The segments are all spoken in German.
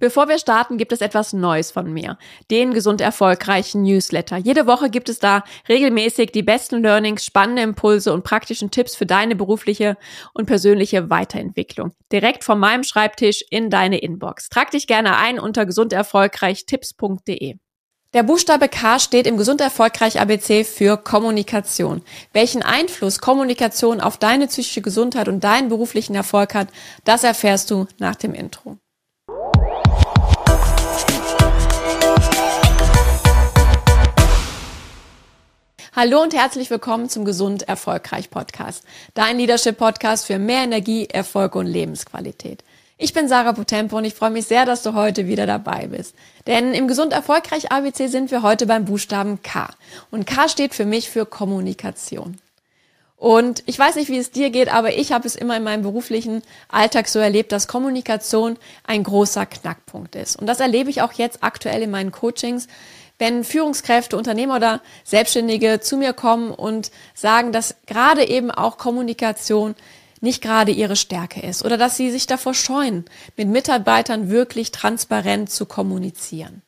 Bevor wir starten, gibt es etwas Neues von mir. Den gesund erfolgreichen Newsletter. Jede Woche gibt es da regelmäßig die besten Learnings, spannende Impulse und praktischen Tipps für deine berufliche und persönliche Weiterentwicklung. Direkt von meinem Schreibtisch in deine Inbox. Trag dich gerne ein unter gesunderfolgreichtipps.de. Der Buchstabe K steht im Gesund Erfolgreich ABC für Kommunikation. Welchen Einfluss Kommunikation auf deine psychische Gesundheit und deinen beruflichen Erfolg hat, das erfährst du nach dem Intro. Hallo und herzlich willkommen zum Gesund Erfolgreich Podcast, dein Leadership Podcast für mehr Energie, Erfolg und Lebensqualität. Ich bin Sarah Potempo und ich freue mich sehr, dass du heute wieder dabei bist. Denn im Gesund Erfolgreich ABC sind wir heute beim Buchstaben K. Und K steht für mich für Kommunikation. Und ich weiß nicht, wie es dir geht, aber ich habe es immer in meinem beruflichen Alltag so erlebt, dass Kommunikation ein großer Knackpunkt ist. Und das erlebe ich auch jetzt aktuell in meinen Coachings, wenn Führungskräfte, Unternehmer oder Selbstständige zu mir kommen und sagen, dass gerade eben auch Kommunikation nicht gerade ihre Stärke ist oder dass sie sich davor scheuen, mit Mitarbeitern wirklich transparent zu kommunizieren.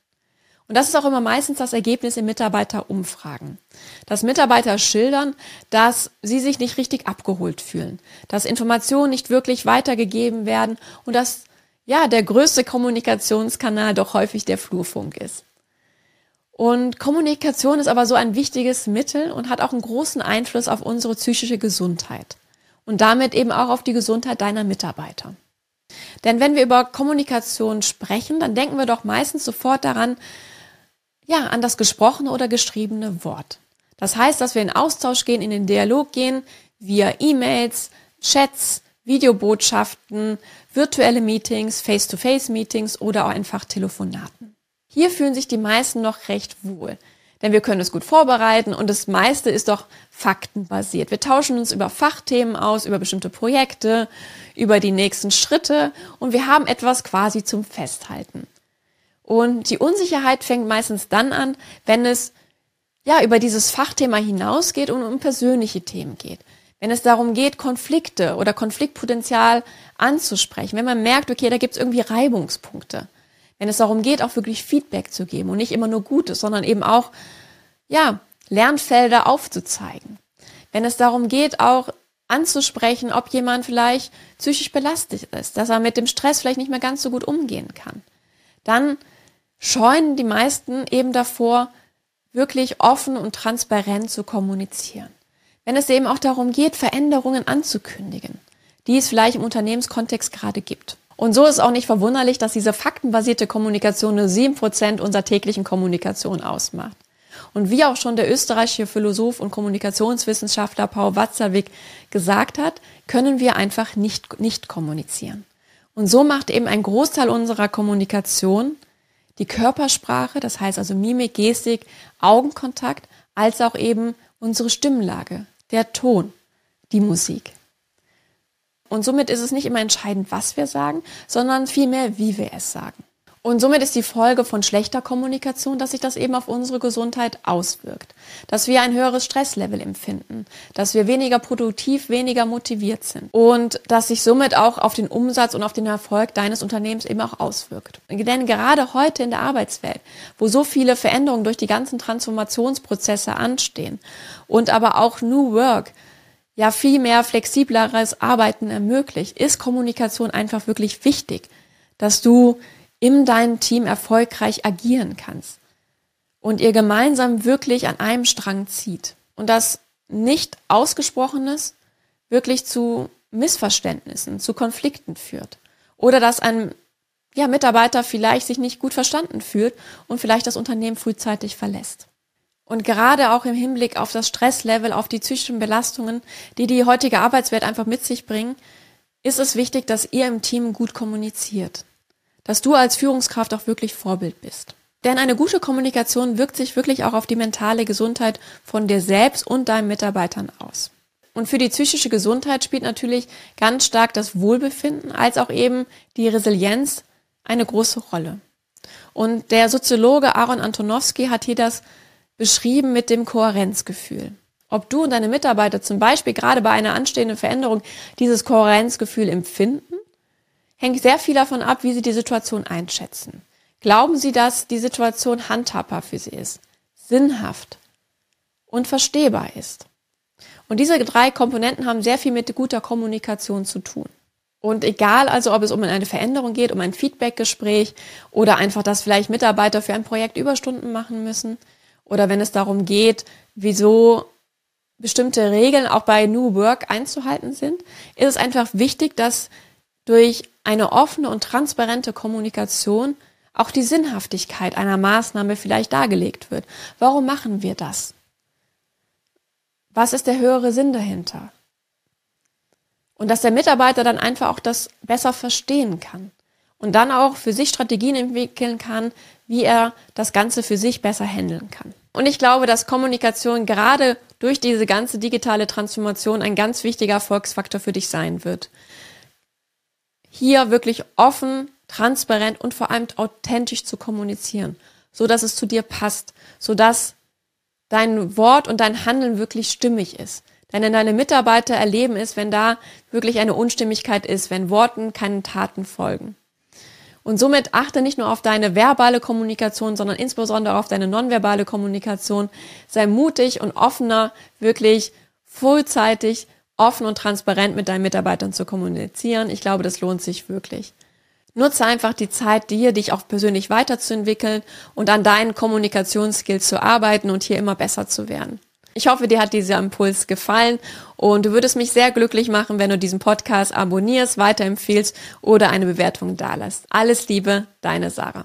Und das ist auch immer meistens das Ergebnis in Mitarbeiterumfragen. Dass Mitarbeiter schildern, dass sie sich nicht richtig abgeholt fühlen, dass Informationen nicht wirklich weitergegeben werden und dass ja der größte Kommunikationskanal doch häufig der Flurfunk ist. Und Kommunikation ist aber so ein wichtiges Mittel und hat auch einen großen Einfluss auf unsere psychische Gesundheit und damit eben auch auf die Gesundheit deiner Mitarbeiter. Denn wenn wir über Kommunikation sprechen, dann denken wir doch meistens sofort daran, ja, an das gesprochene oder geschriebene Wort. Das heißt, dass wir in Austausch gehen, in den Dialog gehen, via E-Mails, Chats, Videobotschaften, virtuelle Meetings, Face-to-Face-Meetings oder auch einfach Telefonaten. Hier fühlen sich die meisten noch recht wohl. Denn wir können es gut vorbereiten und das meiste ist doch faktenbasiert. Wir tauschen uns über Fachthemen aus, über bestimmte Projekte, über die nächsten Schritte und wir haben etwas quasi zum Festhalten. Und die Unsicherheit fängt meistens dann an, wenn es ja über dieses Fachthema hinausgeht und um persönliche Themen geht. Wenn es darum geht, Konflikte oder Konfliktpotenzial anzusprechen, wenn man merkt, okay, da gibt es irgendwie Reibungspunkte wenn es darum geht, auch wirklich Feedback zu geben und nicht immer nur Gutes, sondern eben auch, ja, Lernfelder aufzuzeigen. Wenn es darum geht, auch anzusprechen, ob jemand vielleicht psychisch belastet ist, dass er mit dem Stress vielleicht nicht mehr ganz so gut umgehen kann, dann scheuen die meisten eben davor, wirklich offen und transparent zu kommunizieren. Wenn es eben auch darum geht, Veränderungen anzukündigen, die es vielleicht im Unternehmenskontext gerade gibt. Und so ist auch nicht verwunderlich, dass diese faktenbasierte Kommunikation nur sieben Prozent unserer täglichen Kommunikation ausmacht. Und wie auch schon der österreichische Philosoph und Kommunikationswissenschaftler Paul Watzlawick gesagt hat, können wir einfach nicht, nicht kommunizieren. Und so macht eben ein Großteil unserer Kommunikation die Körpersprache, das heißt also Mimik, Gestik, Augenkontakt, als auch eben unsere Stimmlage, der Ton, die Musik. Und somit ist es nicht immer entscheidend, was wir sagen, sondern vielmehr, wie wir es sagen. Und somit ist die Folge von schlechter Kommunikation, dass sich das eben auf unsere Gesundheit auswirkt. Dass wir ein höheres Stresslevel empfinden, dass wir weniger produktiv, weniger motiviert sind und dass sich somit auch auf den Umsatz und auf den Erfolg deines Unternehmens eben auch auswirkt. Denn gerade heute in der Arbeitswelt, wo so viele Veränderungen durch die ganzen Transformationsprozesse anstehen und aber auch New Work, ja viel mehr flexibleres Arbeiten ermöglicht, ist Kommunikation einfach wirklich wichtig, dass du in deinem Team erfolgreich agieren kannst und ihr gemeinsam wirklich an einem Strang zieht und das nicht ausgesprochenes wirklich zu Missverständnissen, zu Konflikten führt oder dass ein ja, Mitarbeiter vielleicht sich nicht gut verstanden fühlt und vielleicht das Unternehmen frühzeitig verlässt. Und gerade auch im Hinblick auf das Stresslevel, auf die psychischen Belastungen, die die heutige Arbeitswelt einfach mit sich bringen, ist es wichtig, dass ihr im Team gut kommuniziert. Dass du als Führungskraft auch wirklich Vorbild bist. Denn eine gute Kommunikation wirkt sich wirklich auch auf die mentale Gesundheit von dir selbst und deinen Mitarbeitern aus. Und für die psychische Gesundheit spielt natürlich ganz stark das Wohlbefinden als auch eben die Resilienz eine große Rolle. Und der Soziologe Aaron Antonowski hat hier das beschrieben mit dem Kohärenzgefühl. Ob du und deine Mitarbeiter zum Beispiel gerade bei einer anstehenden Veränderung dieses Kohärenzgefühl empfinden, hängt sehr viel davon ab, wie Sie die Situation einschätzen. Glauben Sie, dass die Situation handhabbar für Sie ist, sinnhaft und verstehbar ist? Und diese drei Komponenten haben sehr viel mit guter Kommunikation zu tun. Und egal also, ob es um eine Veränderung geht, um ein Feedbackgespräch oder einfach, dass vielleicht Mitarbeiter für ein Projekt Überstunden machen müssen oder wenn es darum geht, wieso bestimmte Regeln auch bei New Work einzuhalten sind, ist es einfach wichtig, dass durch eine offene und transparente Kommunikation auch die Sinnhaftigkeit einer Maßnahme vielleicht dargelegt wird. Warum machen wir das? Was ist der höhere Sinn dahinter? Und dass der Mitarbeiter dann einfach auch das besser verstehen kann und dann auch für sich Strategien entwickeln kann, wie er das Ganze für sich besser handeln kann. Und ich glaube, dass Kommunikation gerade durch diese ganze digitale Transformation ein ganz wichtiger Erfolgsfaktor für dich sein wird. Hier wirklich offen, transparent und vor allem authentisch zu kommunizieren, so dass es zu dir passt, so dass dein Wort und dein Handeln wirklich stimmig ist. Denn deine Mitarbeiter erleben es, wenn da wirklich eine Unstimmigkeit ist, wenn Worten keinen Taten folgen. Und somit achte nicht nur auf deine verbale Kommunikation, sondern insbesondere auf deine nonverbale Kommunikation. Sei mutig und offener, wirklich frühzeitig offen und transparent mit deinen Mitarbeitern zu kommunizieren. Ich glaube, das lohnt sich wirklich. Nutze einfach die Zeit, dir dich auch persönlich weiterzuentwickeln und an deinen Kommunikationsskills zu arbeiten und hier immer besser zu werden. Ich hoffe, dir hat dieser Impuls gefallen und du würdest mich sehr glücklich machen, wenn du diesen Podcast abonnierst, weiterempfehlst oder eine Bewertung dalässt. Alles Liebe, deine Sarah.